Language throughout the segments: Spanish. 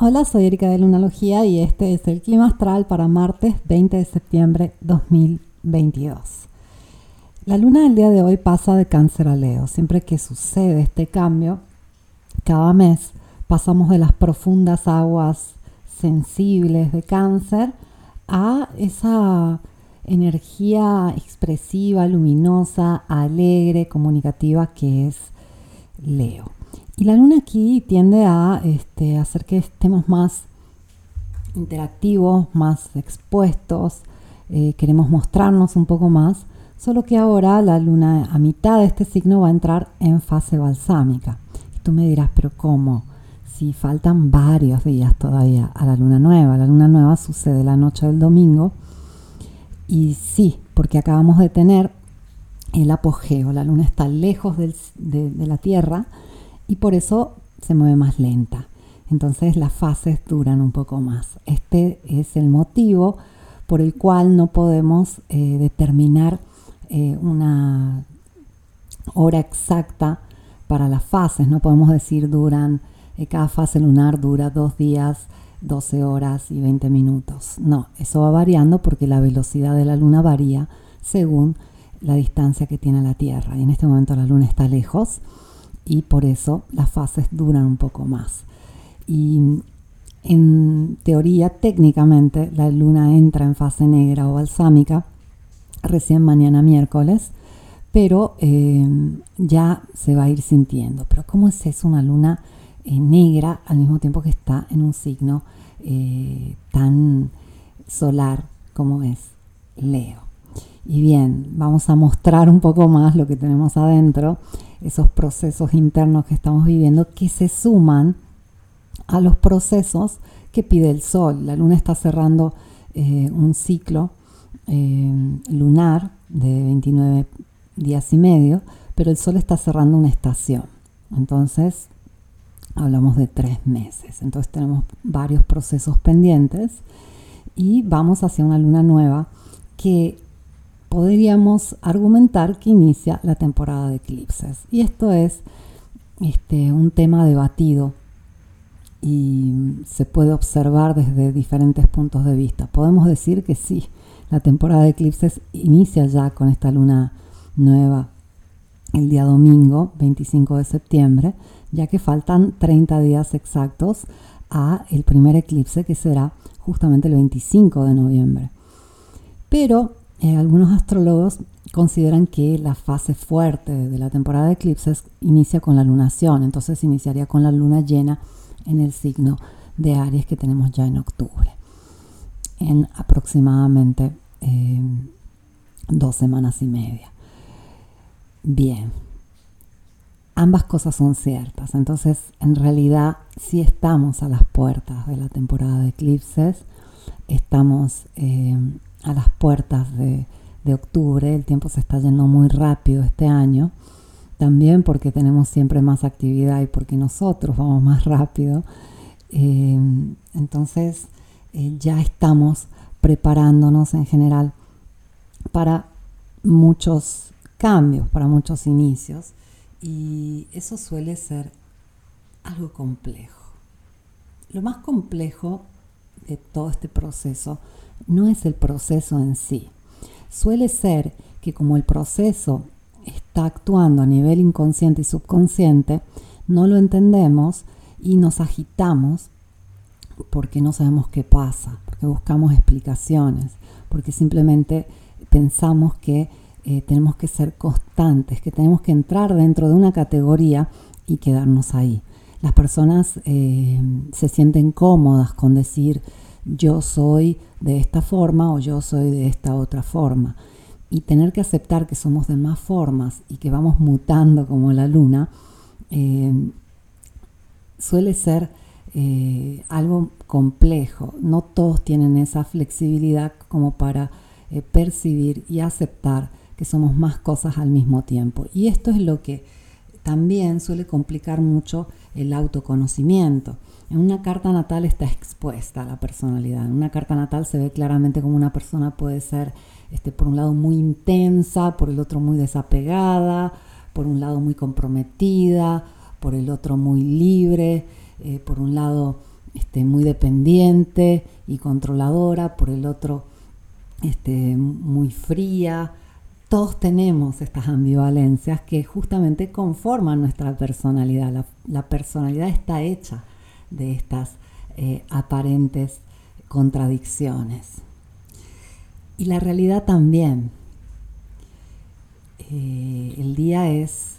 Hola, soy Erika de Lunalogía y este es el clima astral para martes 20 de septiembre 2022. La luna del día de hoy pasa de cáncer a Leo. Siempre que sucede este cambio, cada mes pasamos de las profundas aguas sensibles de cáncer a esa energía expresiva, luminosa, alegre, comunicativa que es Leo. Y la luna aquí tiende a este, hacer que estemos más interactivos, más expuestos, eh, queremos mostrarnos un poco más, solo que ahora la luna a mitad de este signo va a entrar en fase balsámica. Y tú me dirás, pero ¿cómo? Si faltan varios días todavía a la luna nueva. La luna nueva sucede la noche del domingo. Y sí, porque acabamos de tener el apogeo. La luna está lejos de, de la Tierra y por eso se mueve más lenta. Entonces las fases duran un poco más. Este es el motivo por el cual no podemos eh, determinar eh, una hora exacta para las fases. No podemos decir duran, eh, cada fase lunar dura dos días, 12 horas y 20 minutos. No, eso va variando porque la velocidad de la luna varía según la distancia que tiene la Tierra. Y en este momento la luna está lejos y por eso las fases duran un poco más. Y en teoría, técnicamente, la luna entra en fase negra o balsámica recién mañana miércoles, pero eh, ya se va a ir sintiendo. Pero ¿cómo es eso una luna eh, negra al mismo tiempo que está en un signo eh, tan solar como es Leo? Y bien, vamos a mostrar un poco más lo que tenemos adentro esos procesos internos que estamos viviendo que se suman a los procesos que pide el Sol. La Luna está cerrando eh, un ciclo eh, lunar de 29 días y medio, pero el Sol está cerrando una estación. Entonces, hablamos de tres meses. Entonces tenemos varios procesos pendientes y vamos hacia una luna nueva que podríamos argumentar que inicia la temporada de eclipses. Y esto es este, un tema debatido y se puede observar desde diferentes puntos de vista. Podemos decir que sí, la temporada de eclipses inicia ya con esta luna nueva el día domingo 25 de septiembre, ya que faltan 30 días exactos a el primer eclipse que será justamente el 25 de noviembre. Pero eh, algunos astrólogos consideran que la fase fuerte de la temporada de eclipses inicia con la lunación, entonces iniciaría con la luna llena en el signo de Aries que tenemos ya en octubre, en aproximadamente eh, dos semanas y media. Bien, ambas cosas son ciertas, entonces en realidad si estamos a las puertas de la temporada de eclipses, estamos eh, a las puertas de, octubre, el tiempo se está yendo muy rápido este año, también porque tenemos siempre más actividad y porque nosotros vamos más rápido. Eh, entonces eh, ya estamos preparándonos en general para muchos cambios, para muchos inicios y eso suele ser algo complejo. Lo más complejo de todo este proceso no es el proceso en sí. Suele ser que como el proceso está actuando a nivel inconsciente y subconsciente, no lo entendemos y nos agitamos porque no sabemos qué pasa, porque buscamos explicaciones, porque simplemente pensamos que eh, tenemos que ser constantes, que tenemos que entrar dentro de una categoría y quedarnos ahí. Las personas eh, se sienten cómodas con decir, yo soy de esta forma o yo soy de esta otra forma. Y tener que aceptar que somos de más formas y que vamos mutando como la luna, eh, suele ser eh, algo complejo. No todos tienen esa flexibilidad como para percibir y aceptar que somos más cosas al mismo tiempo. Y esto es lo que también suele complicar mucho el autoconocimiento. En una carta natal está expuesta la personalidad. En una carta natal se ve claramente como una persona puede ser, este, por un lado, muy intensa, por el otro muy desapegada, por un lado muy comprometida, por el otro muy libre, eh, por un lado este, muy dependiente y controladora, por el otro este, muy fría. Todos tenemos estas ambivalencias que justamente conforman nuestra personalidad. La, personalidad está hecha de estas eh, aparentes contradicciones. Y la realidad también. Eh, el día es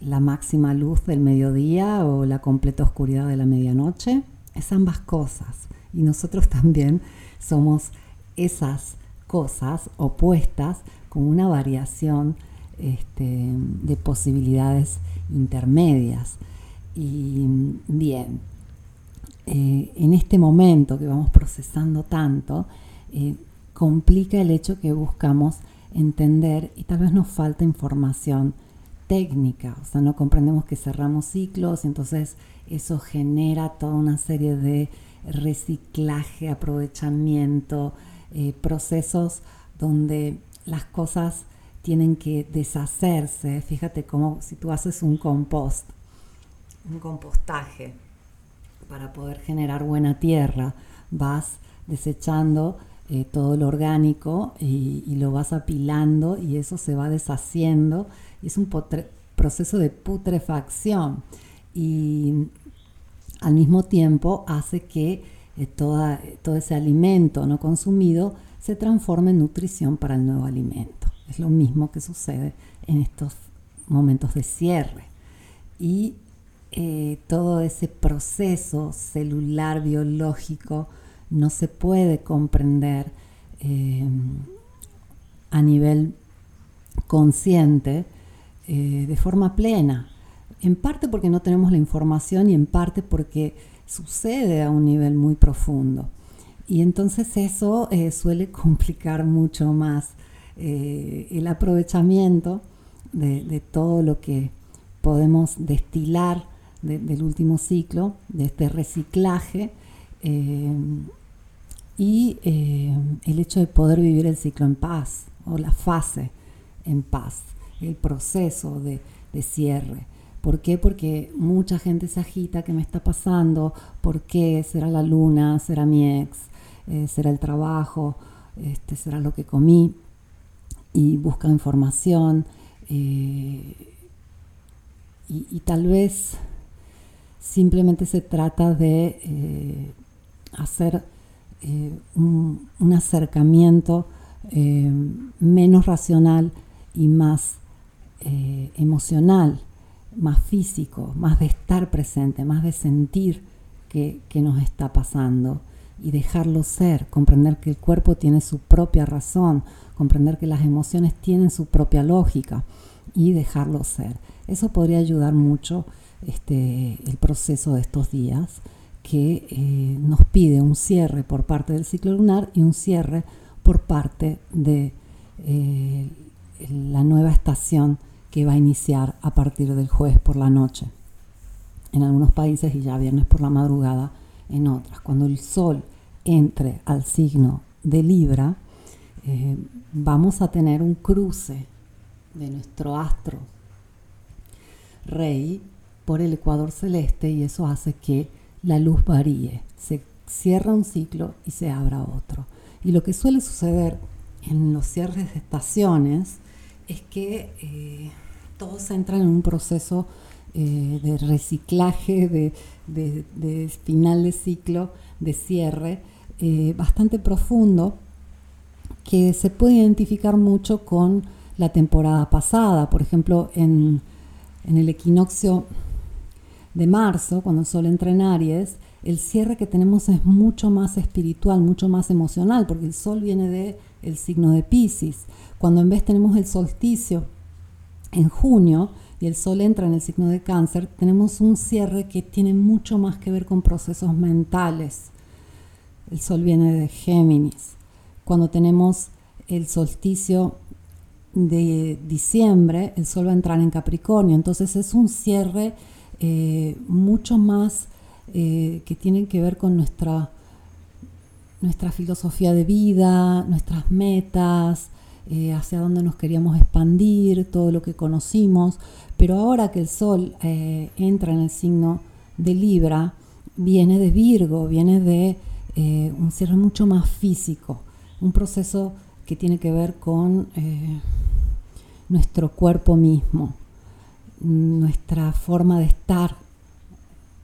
la máxima luz del mediodía o la completa oscuridad de la medianoche. Es ambas cosas. Y nosotros también somos esas cosas opuestas con una variación este, de posibilidades intermedias. Y bien, eh, en este momento que vamos procesando tanto, eh, complica el hecho que buscamos entender y tal vez nos falta información técnica, o sea, no comprendemos que cerramos ciclos, entonces eso genera toda una serie de reciclaje, aprovechamiento, eh, procesos donde las cosas tienen que deshacerse. Fíjate como si tú haces un compost, un compostaje para poder generar buena tierra, vas desechando eh, todo lo orgánico y, lo vas apilando y eso se va deshaciendo. Es un proceso de putrefacción y al mismo tiempo hace que eh, toda, todo ese alimento no consumido se transforme en nutrición para el nuevo alimento. Es lo mismo que sucede en estos momentos de cierre. Y eh, todo ese proceso celular biológico no se puede comprender eh, a nivel consciente eh, de forma plena. En parte porque no tenemos la información y en parte porque sucede a un nivel muy profundo. Y entonces eso eh, suele complicar mucho más el aprovechamiento de, todo lo que podemos destilar del último ciclo, de este reciclaje y eh, el hecho de poder vivir el ciclo en paz o la fase en paz, el proceso de, cierre. ¿Por qué? Porque mucha gente se agita, ¿qué me está pasando? ¿Por qué? ¿Será la luna? ¿Será mi ex? Eh, ¿Será el trabajo? Este, ¿Será lo que comí? Y busca información. Eh, y, tal vez simplemente se trata de hacer eh, un, acercamiento menos racional y más emocional, más físico, más de estar presente, más de sentir que, nos está pasando y dejarlo ser, comprender que el cuerpo tiene su propia razón, comprender que las emociones tienen su propia lógica y dejarlo ser. Eso podría ayudar mucho este, el proceso de estos días que eh, nos pide un cierre por parte del ciclo lunar y un cierre por parte de eh, la nueva estación que va a iniciar a partir del jueves por la noche en algunos países y ya viernes por la madrugada en otras. Cuando el sol entre al signo de Libra, eh, vamos a tener un cruce de nuestro astro rey por el ecuador celeste y eso hace que la luz varíe, se cierra un ciclo y se abra otro. Y lo que suele suceder en los cierres de estaciones es que eh, todos entran en un proceso eh, de reciclaje, de, final de ciclo, de cierre, eh, bastante profundo, que se puede identificar mucho con la temporada pasada. Por ejemplo, en, el equinoccio de marzo, cuando el sol entra en Aries, el cierre que tenemos es mucho más espiritual, mucho más emocional, porque el sol viene de el signo de Pisces. Cuando en vez tenemos el solsticio en junio y el sol entra en el signo de Cáncer, tenemos un cierre que tiene mucho más que ver con procesos mentales. El sol viene de Géminis. Cuando tenemos el solsticio de diciembre, el sol va a entrar en Capricornio. Entonces es un cierre eh, mucho más eh, que tienen que ver con nuestra, nuestra filosofía de vida, nuestras metas, eh, hacia dónde nos queríamos expandir, todo lo que conocimos. Pero ahora que el Sol entra en el signo de Libra, viene de Virgo, viene de eh, un cierre mucho más físico, un proceso que tiene que ver con eh, nuestro cuerpo mismo, nuestra forma de estar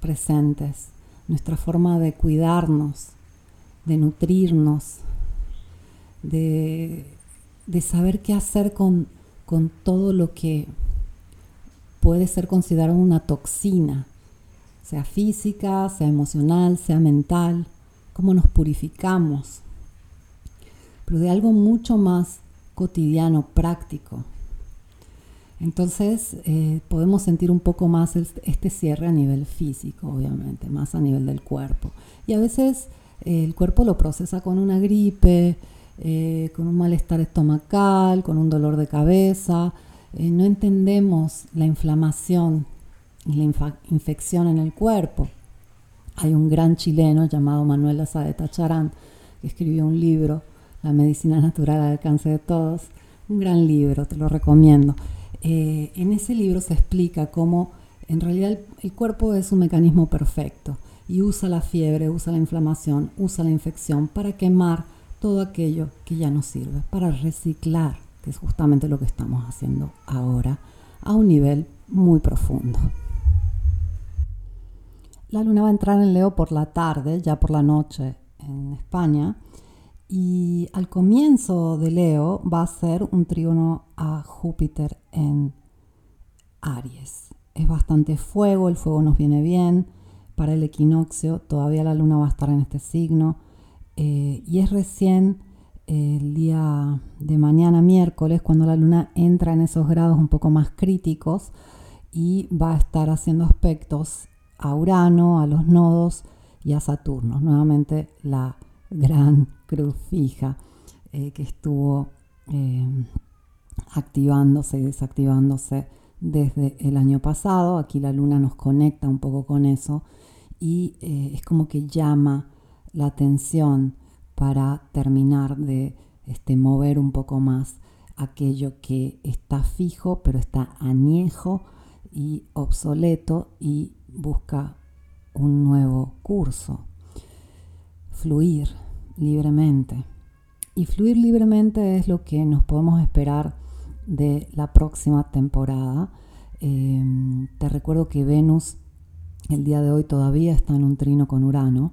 presentes, nuestra forma de cuidarnos, de nutrirnos, de, saber qué hacer con, con todo lo que puede ser considerado una toxina, sea física, sea emocional, sea mental, cómo nos purificamos, pero de algo mucho más cotidiano, práctico. Entonces eh, podemos sentir un poco más este cierre a nivel físico, obviamente, más a nivel del cuerpo. Y a veces eh, el cuerpo lo procesa con una gripe, eh, con un malestar estomacal, con un dolor de cabeza. no entendemos la inflamación y la infección en el cuerpo. Hay un gran chileno llamado Manuel Azaeta Charán que escribió un libro, La medicina natural al alcance de todos. Un gran libro, te lo recomiendo. Eh, en ese libro se explica cómo en realidad el, cuerpo es un mecanismo perfecto y usa la fiebre, usa la inflamación, usa la infección para quemar todo aquello que ya no sirve, para reciclar, que es justamente lo que estamos haciendo ahora a un nivel muy profundo. La luna va a entrar en Leo por la tarde, ya por la noche en España, y al comienzo de Leo va a ser un trígono a Júpiter en Aries. Es bastante fuego, el fuego nos viene bien. Para el equinoccio todavía la luna va a estar en este signo. Eh, y es recién el día de mañana, miércoles, cuando la luna entra en esos grados un poco más críticos y va a estar haciendo aspectos a Urano, a los nodos y a Saturno. Nuevamente la gran cruz fija eh, que estuvo eh, activándose y desactivándose desde el año pasado. Aquí la luna nos conecta un poco con eso y eh, es como que llama la atención para terminar de este, mover un poco más aquello que está fijo pero está añejo y obsoleto y busca un nuevo curso fluir libremente. Y fluir libremente es lo que nos podemos esperar de la próxima temporada. Em, te recuerdo que Venus el día de hoy todavía está en un trino con Urano.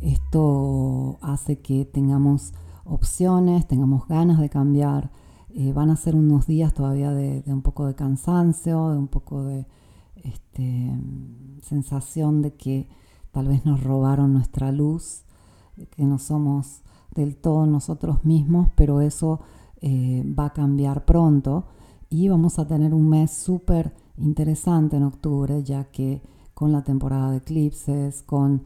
Esto hace que tengamos opciones, tengamos ganas de cambiar. Eh, van a ser unos días todavía de, un poco de cansancio, de un poco de este, sensación de que tal vez nos robaron nuestra luz que no somos del todo nosotros mismos, pero eso eh, va a cambiar pronto y vamos a tener un mes súper interesante en octubre, ya que con la temporada de eclipses, con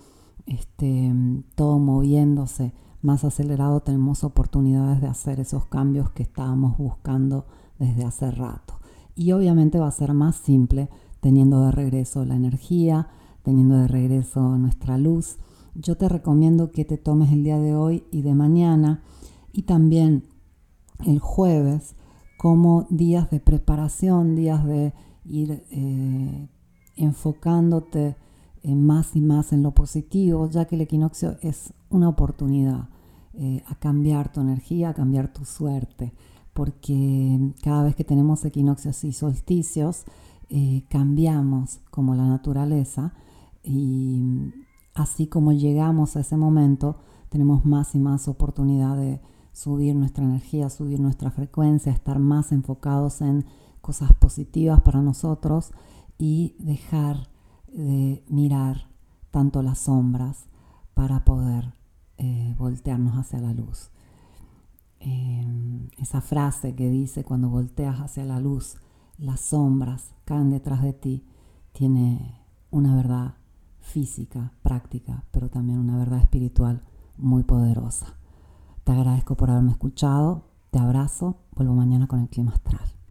este, todo moviéndose más acelerado, tenemos oportunidades de hacer esos cambios que estábamos buscando desde hace rato. Y obviamente va a ser más simple teniendo de regreso la energía, teniendo de regreso nuestra luz yo te recomiendo que te tomes el día de hoy y de mañana y también el jueves como días de preparación, días de ir eh, enfocándote más y más en lo positivo, ya que el equinoccio es una oportunidad eh, a cambiar tu energía, a cambiar tu suerte, porque cada vez que tenemos equinoccios y solsticios, eh, cambiamos como la naturaleza y así como llegamos a ese momento, tenemos más y más oportunidad de subir nuestra energía, subir nuestra frecuencia, estar más enfocados en cosas positivas para nosotros y dejar de mirar tanto las sombras para poder eh, voltearnos hacia la luz. Eh, esa frase que dice cuando volteas hacia la luz, las sombras caen detrás de ti, tiene una verdad física, práctica, pero también una verdad espiritual muy poderosa. Te agradezco por haberme escuchado, te abrazo, vuelvo mañana con el clima astral.